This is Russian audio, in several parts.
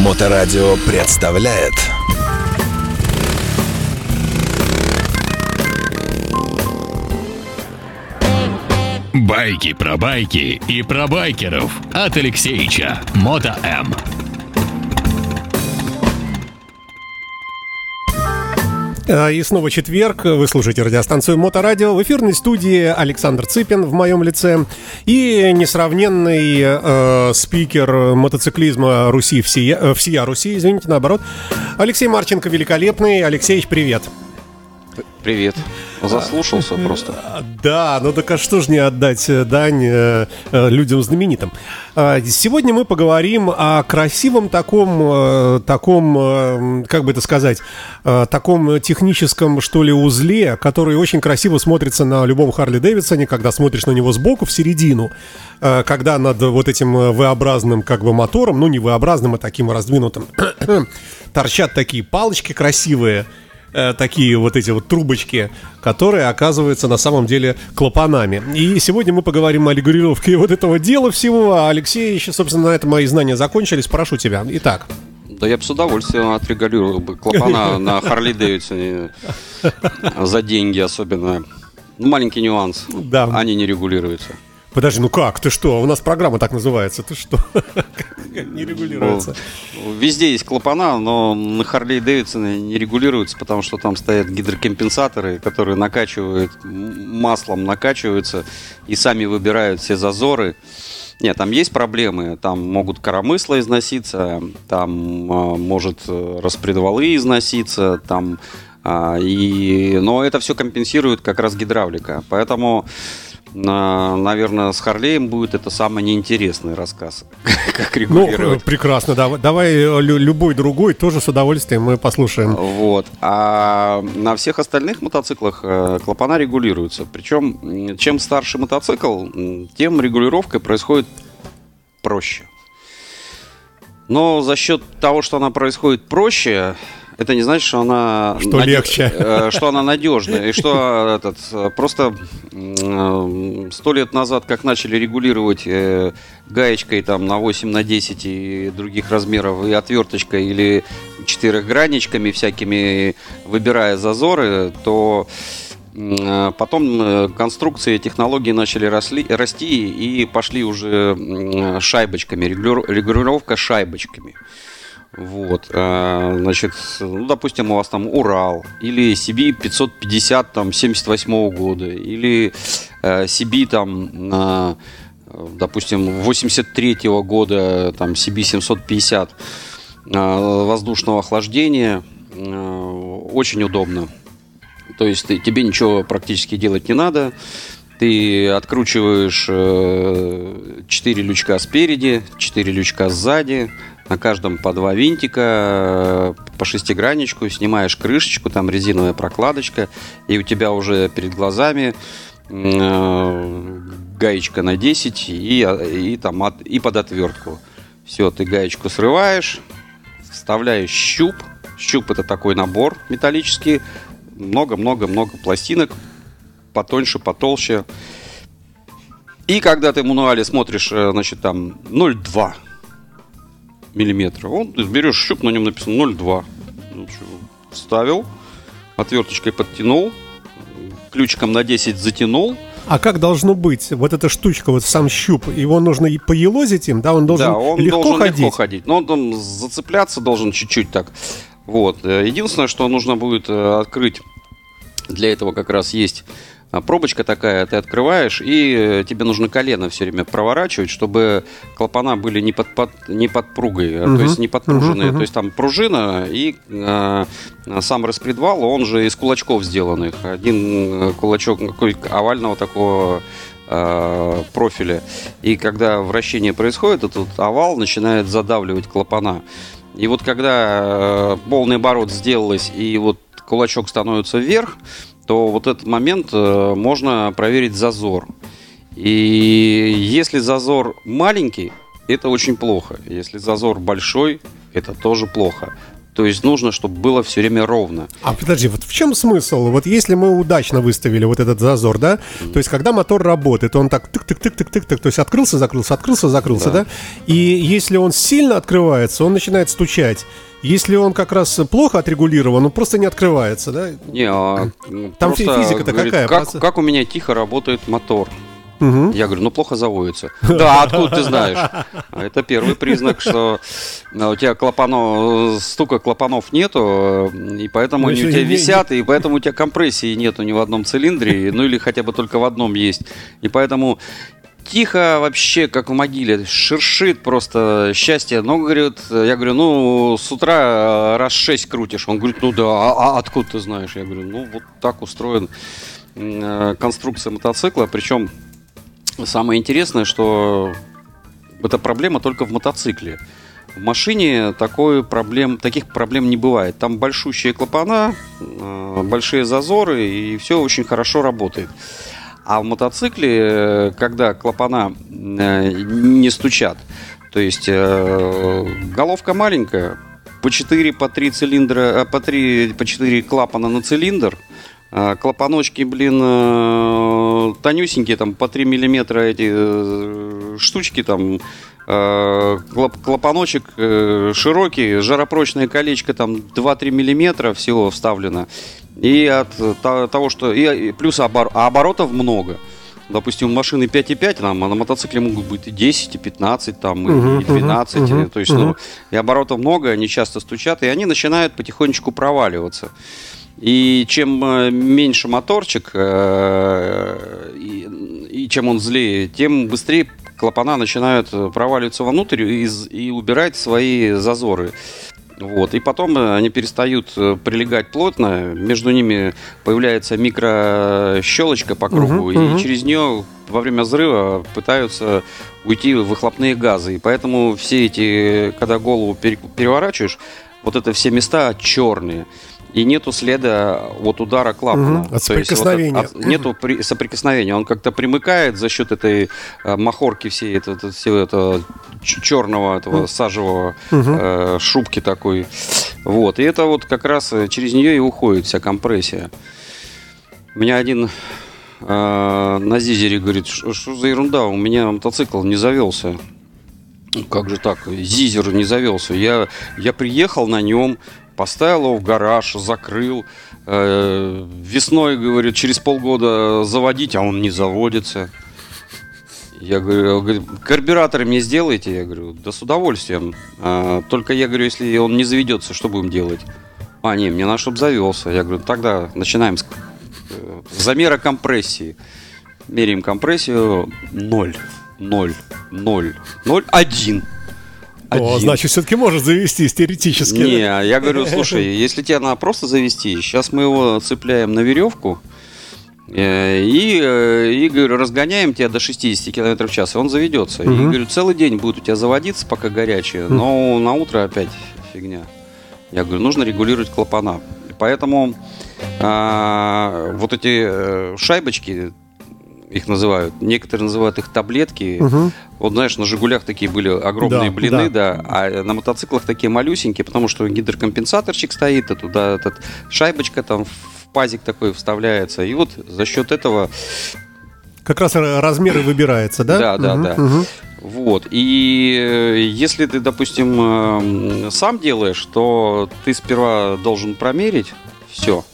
Моторадио представляет Байки про байки и про байкеров от Алексеича Мото М. И снова четверг. Вы слушаете радиостанцию Моторадио. В эфирной студии Александр Цыпин в моем лице и несравненный э, спикер мотоциклизма Руси всея, э, всея Руси, извините, наоборот. Алексей Марченко великолепный. Алексеевич, привет. Привет. Заслушался просто. Да, ну так а что ж не отдать э, дань э, э, людям знаменитым. А, Сегодня мы поговорим о красивом таком, э, таком, э, как бы это сказать, э, таком техническом, что ли, узле, который очень красиво смотрится на любом Харли Дэвидсоне, когда смотришь на него сбоку в середину, когда над вот этим V-образным как бы мотором, ну не V-образным, а таким раздвинутым, торчат такие палочки красивые, э, такие вот эти вот трубочки, которые оказываются на самом деле клапанами. И сегодня мы поговорим о регулировке вот этого дела всего. А Алексей, еще, собственно, на этом мои знания закончились. Прошу тебя. Итак. Да я бы с удовольствием отрегулировал бы клапана на Харли Дэвидсоне за деньги особенно. Ну, маленький нюанс. Да. Они не регулируются. Подожди, ну как? Ты что? У нас программа так называется. Ты что? Не регулируется. Ну, Везде есть клапана, но на Харли Дэвидсоне не регулируются, потому что там стоят гидрокомпенсаторы, которые накачивают маслом, накачиваются и сами выбирают все зазоры. Нет, там есть проблемы, там могут коромысла износиться, там а, может э, распредвалы износиться, там а, и, но это все компенсирует как раз гидравлика, поэтому наверное, с Харлеем будет это самый неинтересный рассказ, как Ну, регулировать. э, прекрасно. Давай, давай э, лю- любой другой тоже с удовольствием мы послушаем. Вот. А на всех остальных мотоциклах э, клапана регулируются. Причем, чем старше мотоцикл, тем регулировка происходит проще. Но за счет того, что она происходит проще, это не значит, что она Что наде- легче. э, что она надежная и что этот э, просто сто лет назад, как начали регулировать э, гаечкой там на 8 на 10 и других размеров и отверточкой или четырехгранничками всякими выбирая зазоры, то э, потом э, конструкции, технологии начали росли, расти и пошли уже шайбочками, регулировка шайбочками. Вот, э, значит, ну, допустим, у вас там Урал, или CB 550 там 78 года, или э, CB там, э, допустим, 83 года, там CB 750 э, воздушного охлаждения, э, очень удобно. То есть ты- тебе ничего практически делать не надо. Ты откручиваешь 4 лючка спереди, 4 лючка сзади, на каждом по два винтика, э, по шестигранничку, снимаешь крышечку, там резиновая прокладочка, и у тебя уже перед глазами э, гаечка на 10 и, и, там от- и под отвертку. Все, ты гаечку срываешь, вставляешь щуп. Щуп это такой набор металлический. Много-много-много пластинок. Потоньше, потолще. И когда ты в мануале смотришь, э, значит, там 0,2 миллиметра, он, ты берешь щуп, на нем написано 0,2. Ну, Вставил, отверточкой подтянул, ключиком на 10 затянул, А как должно быть? Вот эта штучка, вот сам щуп, его нужно и поелозить им, да? Он должен да, он легко должен ходить. легко ходить. Но он там зацепляться должен чуть-чуть так. Вот. Э, Единственное, что нужно будет э, открыть, для этого как раз есть пробочка такая, ты открываешь, и э, тебе нужно колено все время проворачивать, чтобы клапана были не под, под- не под пругой, а, то есть не подпруженные. То есть там пружина и э, сам распредвал, он же из кулачков сделанных. Один э, кулачок овального такого э, профиля. И когда вращение происходит, этот овал начинает задавливать клапана. И вот когда э, полный оборот сделалось, и вот кулачок становится вверх, то вот этот момент э, можно проверить зазор. И если зазор маленький, это очень плохо. Если зазор большой, это тоже плохо. То есть нужно, чтобы было все время ровно. А подожди, вот в чем смысл? Вот если мы удачно выставили вот этот зазор, да, то есть когда мотор работает, он так тык-тык-тык-тык-тык, то есть открылся, закрылся, открылся, закрылся, да. да? И если он сильно открывается, он начинает стучать. Если он как раз плохо отрегулирован, он просто не открывается, да? Не, а Там физика-то какая? Как, как у меня тихо работает мотор? Угу. Я говорю, ну плохо заводится. Да, откуда ты знаешь? А это первый признак, что а, у тебя клапанов, стука клапанов нету, и поэтому ну, они у тебя висят, и поэтому у тебя компрессии нету ни в одном цилиндре, ну или хотя бы только в одном есть. И поэтому тихо вообще, как в могиле, шершит просто счастье. Ну, говорит, я говорю, ну, с утра раз шесть крутишь. Он говорит, ну да, а, а откуда ты знаешь? Я говорю, ну, вот так устроен э, конструкция мотоцикла, причем Самое интересное, что эта проблема только в мотоцикле. В машине такой проблем, таких проблем не бывает. Там большущие клапана, э, большие зазоры, и все очень хорошо работает. А в мотоцикле, когда клапана э, не стучат, то есть э, головка маленькая, по 4, по 3 цилиндра, по 3, по 4 клапана на цилиндр – клапаночки, блин, э, тонюсенькие, там по 3 миллиметра эти э, штучки там, э, клапаночек широкий, жаропрочное колечко там 2-3 миллиметра всего вставлено. И от того, что... И плюс обор, а оборотов много. Допустим, у машины 5,5, там, а на мотоцикле могут быть и 10, и 15, там, uh-huh, и 12. Uh-huh, то есть, uh-huh. ну, и оборотов много, они часто стучат, и они начинают потихонечку проваливаться. И чем э, меньше моторчик, э, и, чем он злее, тем быстрее клапана начинают проваливаться вовнутрь и, и убирать свои зазоры. Вот. И потом э, они перестают прилегать плотно, между ними появляется микрощелочка по кругу, uh-huh. и через нее во время взрыва пытаются уйти выхлопные газы. И поэтому все эти, когда голову переворачиваешь, вот это все места черные и нету следа вот удара клапана. Угу, от соприкосновения. вот от, нету при, соприкосновения. Он как-то примыкает за счет этой э, махорки всей, это, это, всего этого черного, этого сажевого угу. э, шубки такой. Вот. И это вот как раз э, через нее и уходит вся компрессия. У меня один э, на Зизере говорит, что за ерунда, у меня мотоцикл не завелся. Как же так? Зизер не завелся. Я, я приехал на нем, поставил его в гараж, закрыл. Э, весной, говорит, через полгода заводить, а он не заводится. Я говорю, карбюраторы мне сделайте? Я говорю, да с удовольствием. А, только я говорю, если он не заведется, что будем делать? А, не, мне надо, чтобы завелся. Я говорю, тогда начинаем с э, замера компрессии. Меряем компрессию 0, 0, 0, 0, 1. О, значит, все-таки может завестись теоретически. Не, я говорю, слушай, если тебе надо просто завести, сейчас мы его цепляем на веревку, э, и, э, и говорю, разгоняем тебя до 60 км в час, и он заведется. Угу. И говорю, целый день будет у тебя заводиться, пока горячее, но на утро опять фигня. Я говорю, нужно регулировать клапана. Поэтому а, вот эти э, шайбочки их называют. Некоторые называют их таблетки. Угу. Вот знаешь, на Жигулях такие были огромные да, блины, да. да, а на мотоциклах такие малюсенькие, потому что гидрокомпенсаторчик стоит, а туда этот шайбочка там в пазик такой вставляется. И вот за счет этого как раз размеры выбирается, да? Да, да, угу, да. Угу. Вот. И э, если ты, допустим, э, сам делаешь, то ты сперва должен промерить все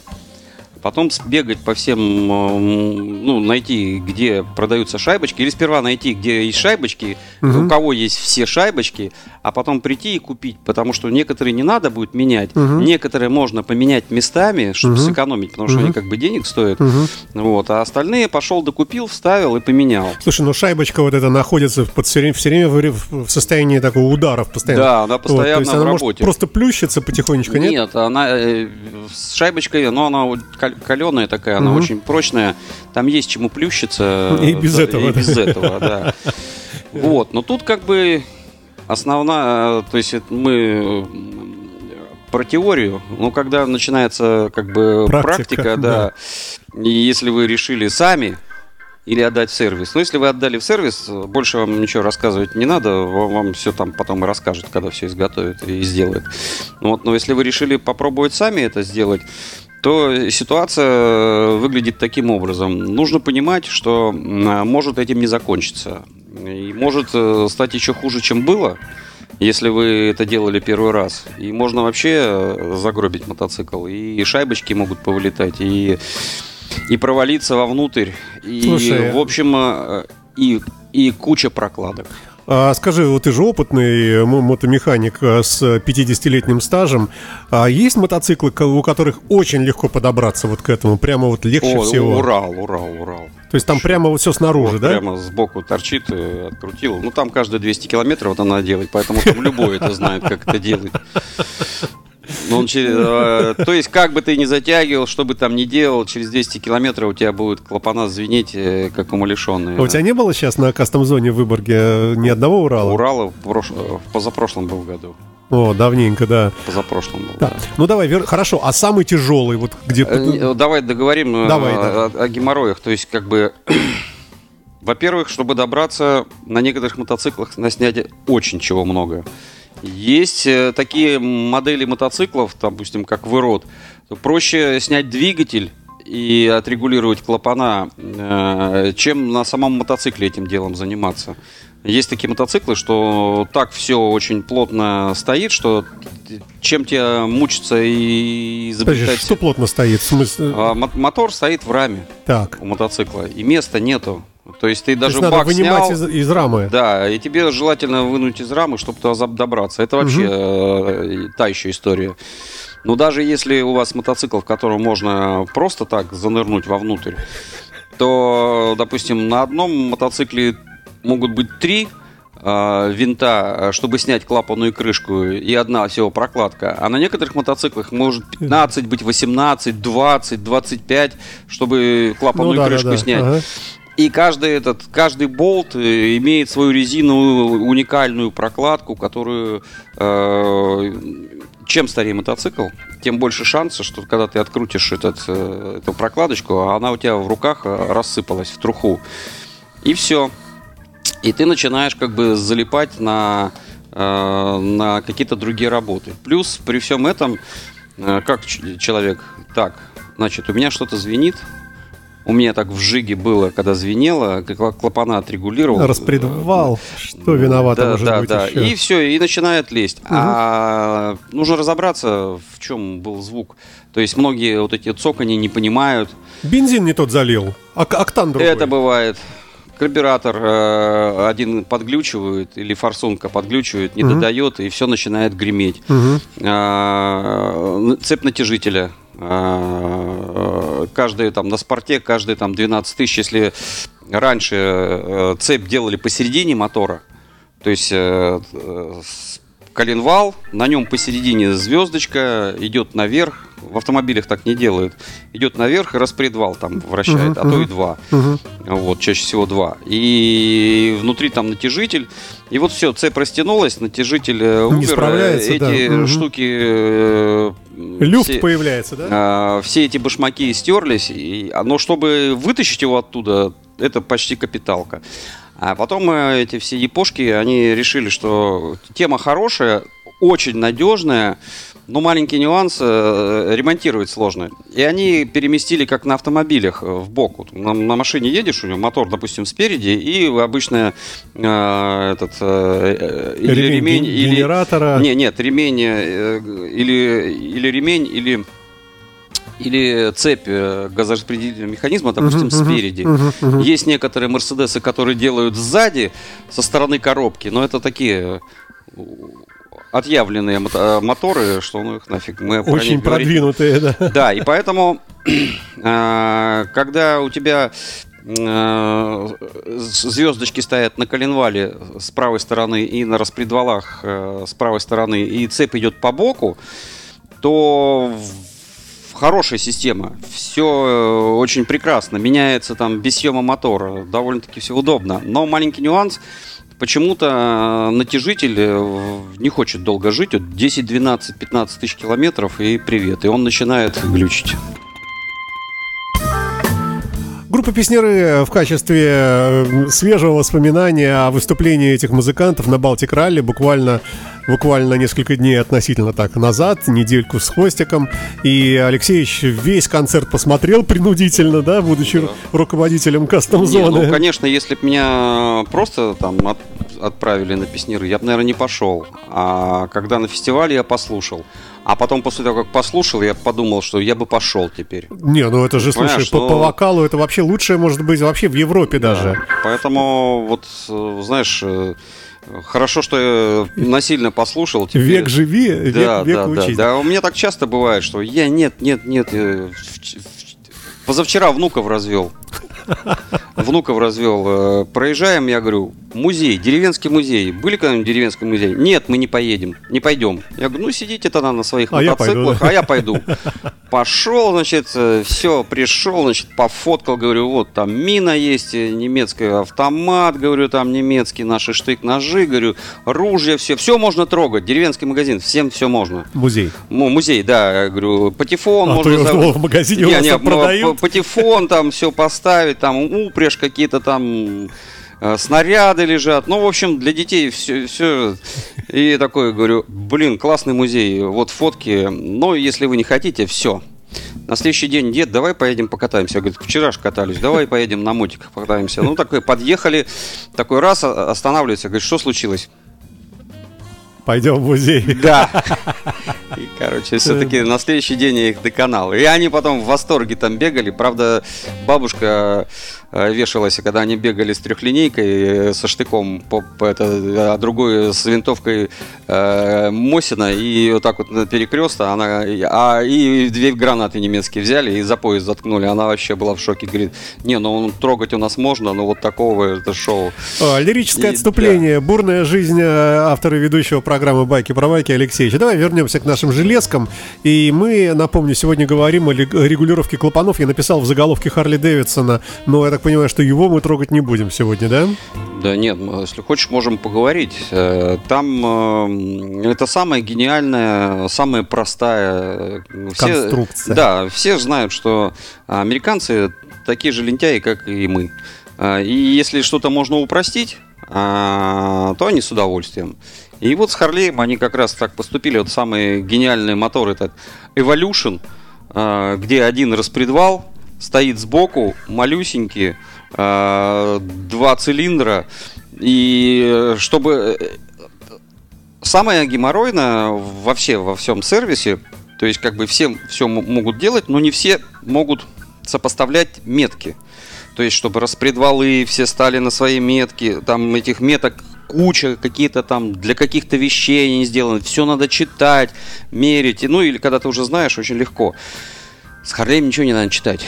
потом бегать по всем, ну, найти, где продаются шайбочки, или сперва найти, где есть шайбочки, угу. у кого есть все шайбочки, а потом прийти и купить, потому что некоторые не надо будет менять, угу. некоторые можно поменять местами, чтобы угу. сэкономить, потому что угу. они как бы денег стоят, угу. вот, а остальные пошел, докупил, вставил и поменял. Слушай, ну шайбочка вот эта находится под все время, все время в состоянии такого ударов постоянно. Да, она постоянно вот, в она работе. Может просто плющится потихонечку, нет? Нет, она э, с шайбочкой, но она каленая такая, она угу. очень прочная. Там есть чему плющиться. И без да, этого. И без этого, да. Вот, но тут как бы основная, то есть мы про теорию, но когда начинается как бы практика, практика да, да, и если вы решили сами или отдать в сервис. Но если вы отдали в сервис, больше вам ничего рассказывать не надо, вам, вам все там потом и расскажут, когда все изготовят и сделают. Вот, но если вы решили попробовать сами это сделать, то ситуация выглядит таким образом. Нужно понимать, что может этим не закончиться. И может э, стать еще хуже, чем было, если вы это делали первый раз. И можно вообще э, загробить мотоцикл. И шайбочки могут повылетать, и, и провалиться вовнутрь. И, Слушай, в общем, э, и, и куча прокладок. А скажи, вот ты же опытный мо- мотомеханик а, с 50-летним стажем. А есть мотоциклы, у которых очень легко подобраться вот к этому? Прямо вот легче О, всего? Урал, Урал, Урал. То есть там прямо вот все снаружи, Вот да? Прямо сбоку торчит, э, открутил. Ну, там каждые 200 километров это надо делать, поэтому там любой это знает, как это делать. Ну, он э, то есть, как бы ты ни затягивал, что бы там ни делал, через 200 километров у тебя будет клапана звенеть, э, как умалишенные. А у тебя не было сейчас на кастом-зоне в Выборге э, ни одного Урала? Урала в, прош- э, в позапрошлом был году. О, давненько, да. Позапрошлом был. Да. Ну давай, вер- хорошо, а самый тяжелый, вот где... Э, Давай договорим Давай, о, о геморроях. То есть, как бы, во-первых, чтобы добраться на некоторых мотоциклах на снятие очень чего много. Есть э, такие модели мотоциклов, допустим, как Вырод. Проще снять двигатель и отрегулировать клапана, э, чем на самом мотоцикле этим делом заниматься. Есть такие мотоциклы, что так все очень плотно стоит, что чем тебе мучиться и Подожди, изобретать... что плотно стоит? В смысле... А, мо- мотор стоит в раме Так. у мотоцикла, и места нету. То есть ты То даже есть надо бак вынимать снял, из, из рамы. да, и тебе желательно вынуть из рамы, чтобы туда добраться. Это вообще э, та еще история. Но даже если у вас мотоцикл, в котором можно просто так занырнуть вовнутрь, то, допустим, на одном мотоцикле могут быть три э, винта, э, чтобы снять клапанную крышку, и одна всего прокладка. А на некоторых мотоциклах может 15 быть, 18, 20, 25, чтобы клапанную Ну да, да, крышку да. снять. Ага. И каждый этот, каждый болт э, имеет свою резиновую уникальную прокладку, которую э, чем старее мотоцикл, тем больше шанса, что когда ты открутишь этот, э, эту прокладочку, она у тебя в руках э, рассыпалась в труху. И все. И ты начинаешь как бы залипать на, э, на какие-то другие работы. Плюс при всем этом, э, как человек, так, значит, у меня что-то звенит, у меня так в жиге было, когда звенело, клапана отрегулировал. Распредвал. Что виновато да, может да, быть да. еще? И все, и начинает лезть. А нужно разобраться, в чем был звук. То есть многие вот эти цокани не понимают. Бензин не тот залил. Ок- октан другой. Это бывает. Карбюратор э, один подглючивает или форсунка подглючивает, не додает, и все начинает греметь. Мгм. А, цепь натяжителя. А, каждый там на спорте, каждый там 12 тысяч, если раньше э, цепь делали посередине мотора, то есть э, коленвал, на нем посередине звездочка идет наверх. В автомобилях так не делают. Идет наверх и распредвал там вращает, а то и два. Мгм. Вот, чаще всего два. И внутри там натяжитель. И вот все, цепь растянулась, натяжитель э, умер. Не справляется, Эти да. Мгм. штуки... э, Люфт все- появляется, да? а, все эти башмаки стерлись, и, но чтобы вытащить его оттуда, это почти капиталка. А потом э, эти все япошки, они решили, что тема хорошая, очень надежная, но маленький нюанс, э, ремонтировать сложно. И они переместили, как на автомобилях, э, в бок. Вот на, на машине едешь, у него мотор, допустим, спереди, и обычно э, этот э, э, или Ремень ремень, или генератора. не, нет, ремень э, или, или ремень, или, или цепь э, газораспределительного механизма, допустим, мгм, спереди. Есть некоторые Мерседесы, которые делают сзади, со стороны коробки, но это такие отъявленные мото- моторы, что ну их нафиг. Мы Очень них говорить продвинутые, да. да, и поэтому, э, когда у тебя э, звездочки стоят на коленвале с правой стороны и на распредвалах э, с правой стороны, и цепь идет по боку, то хорошая система, все очень прекрасно, меняется там без съема мотора, довольно-таки все удобно. Но маленький нюанс, почему-то э, натяжитель э, не хочет долго жить, вот 10, 12, 15 тысяч километров и привет, и он начинает глючить. Группа Песнеры в качестве э, свежего воспоминания о выступлении этих музыкантов на Балтик Ралли буквально буквально несколько дней относительно так назад, недельку с хвостиком. И Алексеевич весь концерт посмотрел принудительно, да, будучи да. руководителем кастом-зоны. ну, конечно, если бы меня просто там от, отправили на Песнеры, я бы, наверное, не пошел. А когда на фестивале я послушал. А потом, после того, как послушал, я подумал, что я бы пошел теперь. Не, ну это же, слушай, по, ну... по вокалу это вообще лучшее может быть вообще в Европе даже. Да, поэтому, вот, э, знаешь, э, Хорошо, что я насильно послушал. Теперь. Век живи, век, да, век да, учись. Да, да, у меня так часто бывает, что я нет, нет, нет. Э, позавчера внуков развел. Внуков развел. Проезжаем, я говорю, музей, деревенский музей. Были когда-нибудь деревенский музей? Нет, мы не поедем, не пойдем. Я говорю, ну сидите тогда на своих а мотоциклах, я а я пойду. Пошел, значит, э, все, пришел, значит, пофоткал, говорю, вот там мина есть, э, немецкий автомат, говорю, там немецкий наши штык-ножи, говорю, ружья, все, все можно трогать, деревенский магазин, всем все можно. Музей. Ну, музей, да, я говорю, патефон а можно... То за... в магазине не, у вас не, продают? Патефон там все поставить, там упряжь какие-то там Э, снаряды лежат. Ну, в общем, для детей все, все. И такой говорю, блин, классный музей, вот фотки. Но если вы не хотите, все. На следующий день, дед, давай поедем покатаемся. Я говорю, вчера же катались, давай поедем на мотиках покатаемся. Ну, такой, подъехали, такой раз останавливается, говорит, что случилось? Пойдем в музей. Да. И, короче, все-таки на следующий день я их доконал. И они потом в восторге там бегали. Правда, бабушка Э, вешалась, когда они бегали с трехлинейкой, э, со штыком, по, по это, а другой с винтовкой э, Мосина, и вот так вот на перекреста, она, а, и две гранаты немецкие взяли и за пояс заткнули. Она вообще была в шоке, говорит, не, ну трогать у нас можно, но вот такого это шоу. О, лирическое и, отступление, да. бурная жизнь э, автора и ведущего программы «Байки про байки» Алексеевича. Давай вернемся к нашим железкам. И мы, напомню, сегодня говорим о регулировке клапанов. Я написал в заголовке Харли Дэвидсона, но это так понимаю, что его мы трогать не будем сегодня, да? Да нет, если хочешь, можем поговорить. Э, там э, это самая гениальная, самая простая... Э, все, Конструкция. Да, все знают, что американцы такие же лентяи, как и мы. И если что-то можно упростить, то они с удовольствием. И вот с Харлеем они как раз так поступили. Вот самый гениальный мотор этот Evolution, где один распредвал, стоит сбоку, малюсенький, э, два цилиндра. И чтобы... Э, самое геморройное вообще во всем сервисе, то есть как бы все все могут делать, но не все могут сопоставлять метки. То есть, чтобы распредвалы все стали на свои метки, там этих меток куча, какие-то там для каких-то вещей они сделаны, все надо читать, мерить, ну или когда ты уже знаешь, очень легко. С Харлеем ничего не надо читать.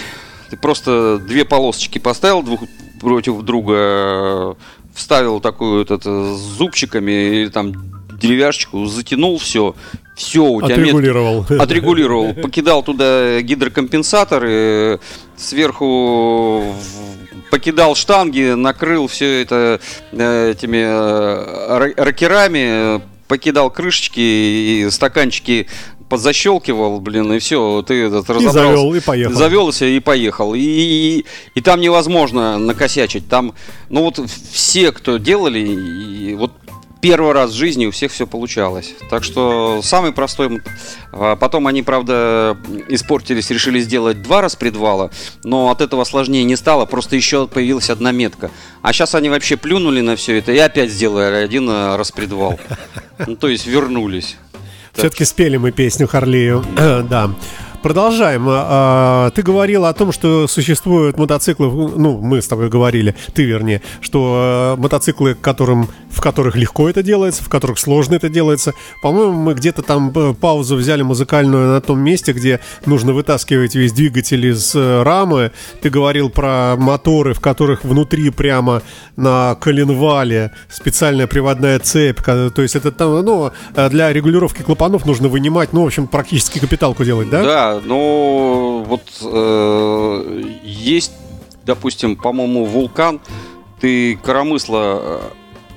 Ты просто две полосочки поставил двух против друга, вставил такую вот это, с зубчиками или там деревяшечку, затянул все, все у тебя отрегулировал. Мет... Отрегулировал. Покидал туда гидрокомпенсаторы, сверху покидал штанги, накрыл все это э, этими э, ракерами, покидал крышечки и стаканчики подзащелкивал, блин, и все, ты этот разобрался. И завел, и поехал. Завелся и поехал. И, и, и там невозможно накосячить. Там, ну вот все, кто делали, и вот первый раз в жизни у всех все получалось. Так что самый простой. А потом они, правда, испортились, решили сделать два распредвала, но от этого сложнее не стало, просто еще появилась одна метка. А сейчас они вообще плюнули на все это и опять сделали один э, распредвал. Ну, то есть вернулись. Все-таки спели мы песню Харлею. да. Продолжаем. А, а, ты говорил о том, что существуют мотоциклы, ну, мы с тобой говорили, ты вернее, что э, мотоциклы, которым, в которых легко это делается, в которых сложно это делается. По-моему, мы где-то там э, паузу взяли музыкальную на том месте, где нужно вытаскивать весь двигатель из э, рамы. Ты говорил про моторы, в которых внутри прямо на коленвале специальная приводная цепь. То есть это там, ну, для регулировки клапанов нужно вынимать, ну, в общем, практически капиталку делать, да? Да, ну вот э, есть, допустим, по-моему, вулкан, ты коромысло э,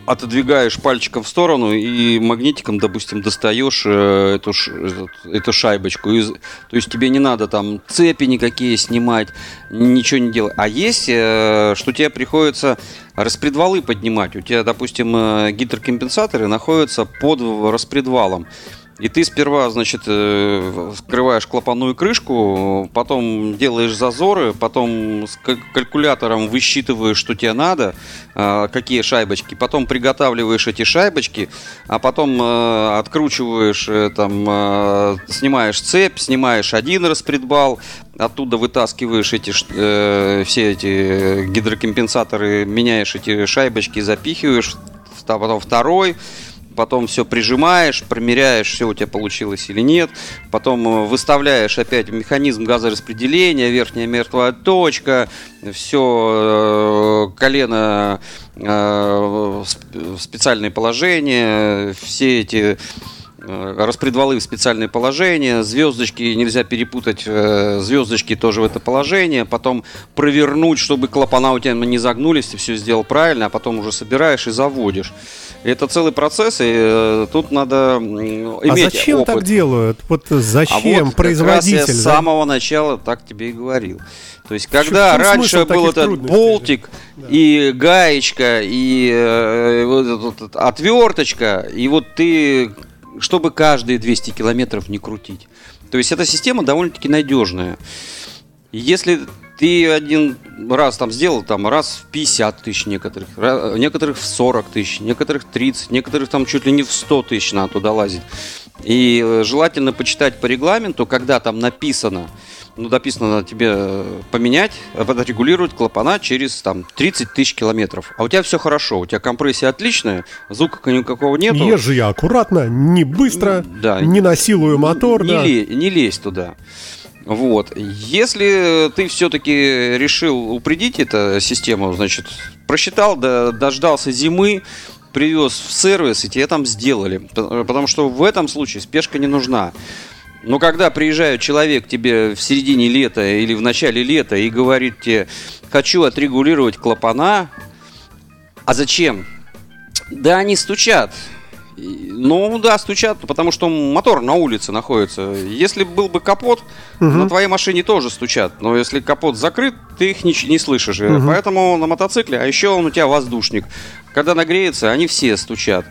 отодвигаешь пальчиком в сторону и магнитиком, допустим, достаешь э, эту, эту, шайбочку. И, то есть тебе не надо там цепи никакие снимать, ничего не делать. А есть, э, что тебе приходится распредвалы поднимать. У тебя, допустим, гидрокомпенсаторы находятся под распредвалом. И ты сперва, значит, э, вскрываешь клапанную крышку, потом делаешь зазоры, потом с каль- калькулятором высчитываешь, что тебе надо, э, какие шайбочки, потом приготавливаешь эти шайбочки, а потом э, откручиваешь, э, там, э, снимаешь цепь, снимаешь один распредвал, оттуда вытаскиваешь эти, э, все эти гидрокомпенсаторы, меняешь эти шайбочки, запихиваешь, потом второй, потом все прижимаешь, промеряешь, все у тебя получилось или нет, потом э, выставляешь опять механизм газораспределения, верхняя мертвая точка, все колено э, в сп- в специальное положение, все эти э, распредвалы в специальное положение, звездочки нельзя перепутать, э, звездочки тоже в это положение, потом провернуть, чтобы клапана у тебя не загнулись, ты все сделал правильно, а потом уже собираешь и заводишь. Это целый процесс, и э, тут надо А иметь зачем опыт. так делают? Вот А зачем вот производитель? Как раз я с да? самого начала так тебе и говорил. То есть, когда раньше был этот болтик и гаечка и э, вот вот отверточка, и вот ты, чтобы каждые 200 километров не крутить. То есть, эта система довольно-таки надежная. Если ты один раз там сделал, там раз в 50 тысяч некоторых, ра- некоторых в 40 тысяч, некоторых 30, некоторых там чуть ли не в 100 тысяч надо туда лазить. И э, желательно почитать по регламенту, когда там написано, ну, написано надо тебе э, поменять, а подрегулировать клапана через там 30 тысяч километров. А у тебя все хорошо, у тебя компрессия отличная, звука никакого нету. Езжу я аккуратно, не быстро, Да. не насилую мотор. Не, да. ле- не лезь туда. Вот. Если ты все-таки решил упредить эту систему, значит, просчитал, да, дождался зимы, привез в сервис, и тебе там сделали. Потому что в этом случае спешка не нужна. Но когда приезжает человек тебе в середине лета или в начале лета и говорит тебе, хочу отрегулировать клапана, а зачем? Да они стучат. Ну да, стучат, потому что мотор на улице находится. Если был бы капот, на твоей машине тоже стучат. Но если капот закрыт, ты их не, не слышишь. Э, Поэтому на мотоцикле, а еще он у тебя воздушник. Когда нагреется, они все стучат.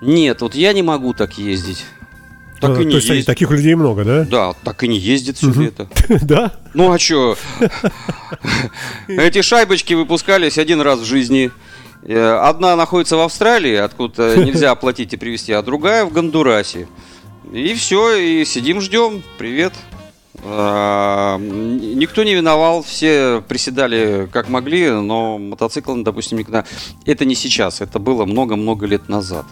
Нет, вот я не могу так ездить. Так и не То есть ездит. таких людей много, да? Да, так и не ездит все лето. Да? Ну а чё? Эти шайбочки выпускались один раз в жизни. Э, Одна находится в Австралии, откуда нельзя оплатить и привезти, а другая в Гондурасе. И все, и сидим, ждем. Привет. А, Никто не виновал, все приседали как могли, но мотоцикл, допустим, никогда... Это не сейчас, это было много-много лет назад.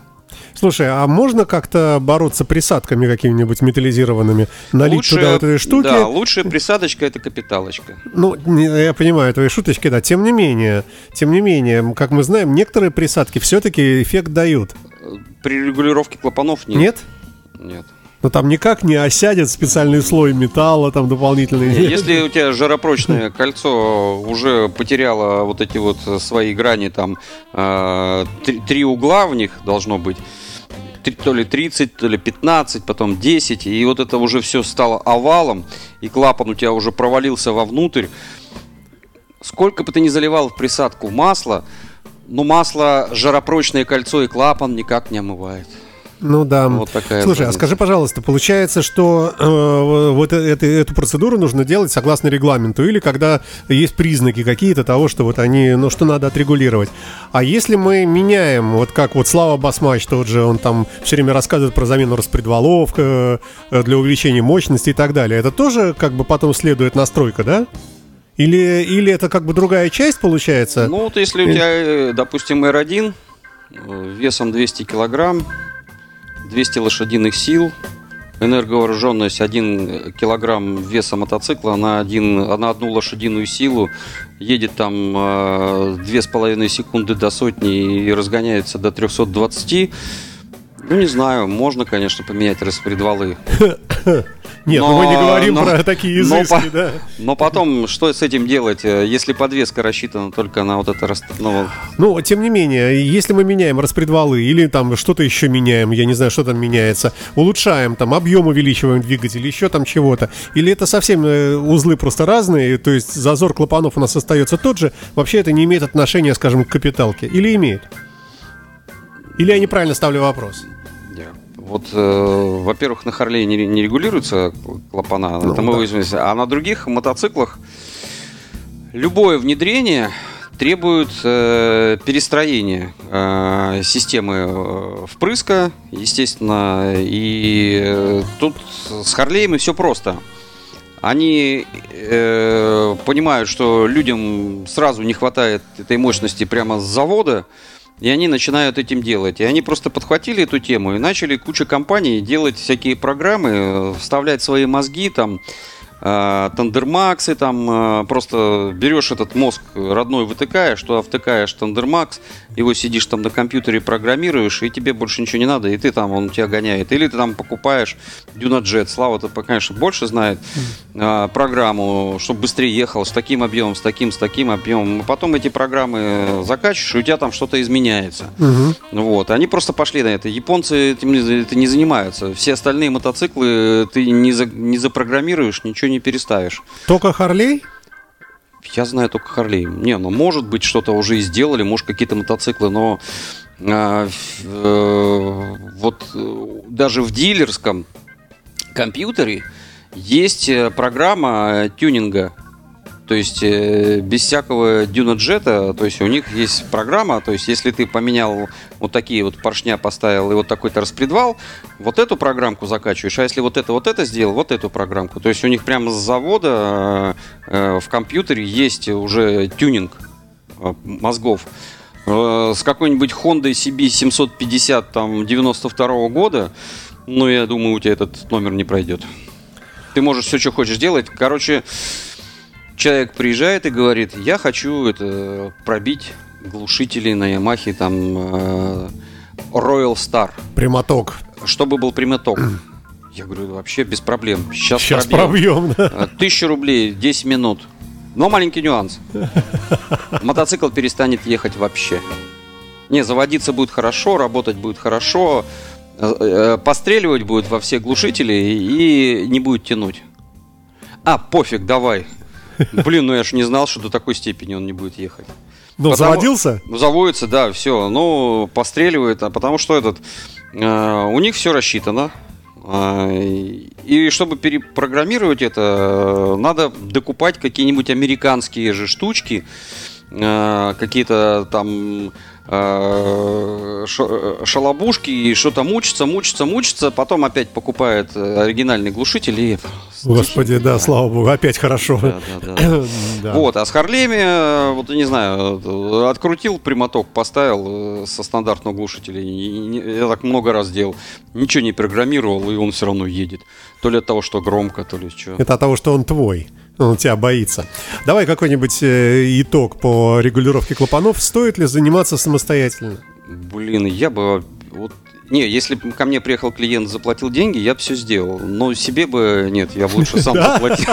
Слушай, а можно как-то бороться присадками какими-нибудь металлизированными? Налить туда вот этой штуки? Да, лучшая присадочка это капиталочка. Ну, я понимаю твои шуточки, да. Тем не менее, тем не менее, как мы знаем, некоторые присадки все-таки эффект дают. При регулировке клапанов нет. Нет? Нет. Но там никак не осядет специальный слой металла там дополнительный. Если у тебя жаропрочное кольцо уже потеряло вот эти вот свои грани, там э, три, три угла в них должно быть, то ли 30, то ли 15, потом 10, и вот это уже все стало овалом, и клапан у тебя уже провалился вовнутрь. Сколько бы ты ни заливал в присадку масла, но масло, жаропрочное кольцо и клапан никак не омывает. Ну да. Вот такая Слушай, а скажи, пожалуйста, получается, что э, вот это, эту процедуру нужно делать согласно регламенту или когда есть признаки какие-то того, что вот они, ну что надо отрегулировать. А если мы меняем, вот как вот Слава Басмач тот же, он там все время рассказывает про замену распредвалов э, э, для увеличения мощности и так далее, это тоже как бы потом следует настройка, да? Или, или это как бы другая часть получается? Ну, вот если у тебя, э, допустим, R1 э, весом 200 килограмм, 200 лошадиных сил, энерговооруженность 1 килограмм веса мотоцикла на, один, на одну лошадиную силу, едет там э, 2,5 секунды до сотни и разгоняется до 320, ну, не знаю, можно, конечно, поменять распредвалы. Нет, но, ну мы не говорим но, про такие изыски, но, да. Но потом, что с этим делать, э, если подвеска рассчитана только на вот это... Ну, ну, тем не менее, если мы меняем распредвалы или там что-то еще меняем, я не знаю, что там меняется, улучшаем, там объем увеличиваем двигатель, еще там чего-то, или это совсем э, узлы просто разные, то есть зазор клапанов у нас остается тот же, вообще это не имеет отношения, скажем, к капиталке, или имеет? Или я неправильно ставлю вопрос? Вот, э, во-первых, на Харлее не, не регулируется клапана, ну, это мы да. выяснили. А на других мотоциклах любое внедрение требует э, перестроения э, системы э, впрыска, естественно. И э, тут с Харлеем и все просто. Они э, понимают, что людям сразу не хватает этой мощности прямо с завода. И они начинают этим делать. И они просто подхватили эту тему и начали куча компаний делать всякие программы, э, вставлять свои мозги там, тандермаксы, там э, просто берешь этот мозг родной, вытыкаешь, туда втыкаешь тандермакс, его сидишь там на компьютере, программируешь, и тебе больше ничего не надо, и ты там, он тебя гоняет. Или ты там покупаешь DunaJet, Слава, ты, конечно, больше знает э, программу, чтобы быстрее ехал, с таким объемом, с таким, с таким объемом. потом эти программы закачиваешь, и у тебя там что-то изменяется. Угу. Вот. Они просто пошли на это. Японцы этим не, не занимаются. Все остальные мотоциклы ты не, за, не запрограммируешь, ничего не переставишь. Только Харлей? Я знаю только Харлей. Не, ну может быть что-то уже и сделали, может какие-то мотоциклы, но а, э, вот э, даже в дилерском компьютере есть э, программа тюнинга то есть э, без всякого дюнаджета, то есть у них есть программа, то есть если ты поменял вот такие вот поршня поставил и вот такой-то распредвал, вот эту программку закачиваешь, а если вот это вот это сделал, вот эту программку. То есть у них прямо с завода э, в компьютере есть уже тюнинг э, мозгов. Э, с какой-нибудь Honda CB 750 там 92 -го года, ну я думаю, у тебя этот номер не пройдет. Ты можешь все, что хочешь делать. Короче, человек приезжает и говорит, я хочу это пробить глушители на Ямахе там э, Royal Star. Прямоток. Чтобы был прямоток. Я говорю, вообще без проблем. Сейчас, Сейчас пробьем. да. Э, тысяча рублей, 10 минут. Но маленький нюанс. Мотоцикл перестанет ехать вообще. Не, заводиться будет хорошо, работать будет хорошо, э, постреливать будет во все глушители и не будет тянуть. А, пофиг, давай. Блин, ну я же не знал, что до такой степени он не будет ехать. Ну, потому, заводился? Заводится, да, все. Ну, постреливает, а потому что этот... Э, у них все рассчитано. Э, и чтобы перепрограммировать это, надо докупать какие-нибудь американские же штучки, э, какие-то там Э, шалобушки и что-то мучится, мучится, мучится, потом опять покупает э, оригинальный глушитель и... Господи, да, слава богу, опять хорошо. Да, да, да. да. Вот, а с Харлеми, э, вот не знаю, открутил прямоток, поставил со стандартного глушителя, я так много раз делал, ничего не программировал, и он все равно едет. То ли от того, что громко, то ли что. Это от того, что он твой. Он тебя боится. Давай какой-нибудь э, итог по регулировке клапанов. Стоит ли заниматься самостоятельно? Блин, я бы... Вот, не, если бы ко мне приехал клиент, заплатил деньги, я бы все сделал. Но себе бы... Нет, я бы лучше сам заплатил.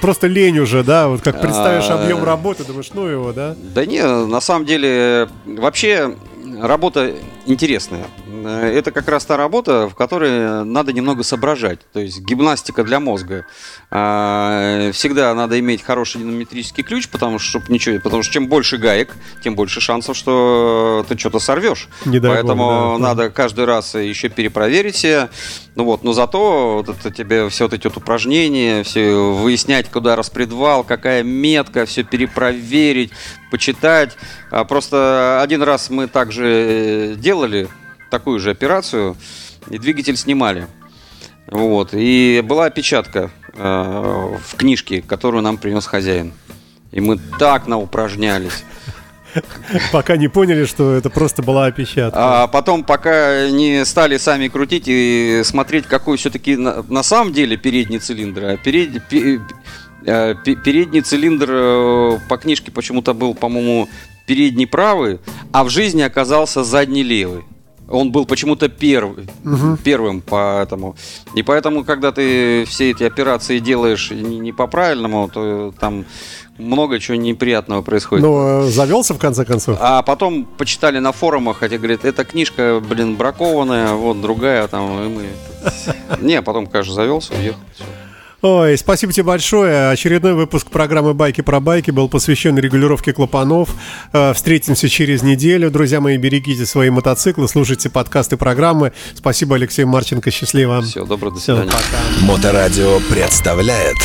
Просто лень уже, да? Вот как представишь а, объем работы, думаешь, ну его, да? Да не, на самом деле, вообще работа интересная. Э, это как раз та работа, в которой надо немного соображать. То есть гимнастика для мозга. А, всегда надо иметь хороший динамометрический ключ, потому что, чтобы ничего, потому что чем больше гаек, тем больше шансов, что ты что-то сорвешь. Не Поэтому да. надо каждый раз еще перепроверить себя. Ну вот, но зато вот это тебе все вот эти вот упражнения, все выяснять, куда распредвал, какая метка, все перепроверить, почитать. А просто один раз мы также э, делали такую же операцию, и двигатель снимали. Вот. И была опечатка э, в книжке, которую нам принес хозяин. И мы так наупражнялись. Пока не поняли, что это просто была опечатка. А потом, пока не стали сами крутить и смотреть, какой все-таки на, на самом деле передний цилиндр. А перед, э, передний цилиндр э, по книжке почему-то был, по-моему, передний правый, а в жизни оказался задний левый. Он был почему-то первый, Мгм. первым по этому. И поэтому, когда ты все эти операции делаешь не, не по-правильному, то там много чего неприятного происходит. Ну, э, завелся в конце концов. А потом почитали на форумах, хотя говорят, эта книжка, блин, бракованная, вот другая там, и мы... Не, а потом, конечно, завелся, уехал. Ой, спасибо тебе большое. Очередной выпуск программы «Байки про байки» был посвящен регулировке клапанов. Э, Встретимся через неделю. Друзья мои, берегите свои мотоциклы, слушайте подкасты программы. Спасибо, Алексей Марченко. Счастливо. Все, доброго, до Всё, свидания. пока. Моторадио представляет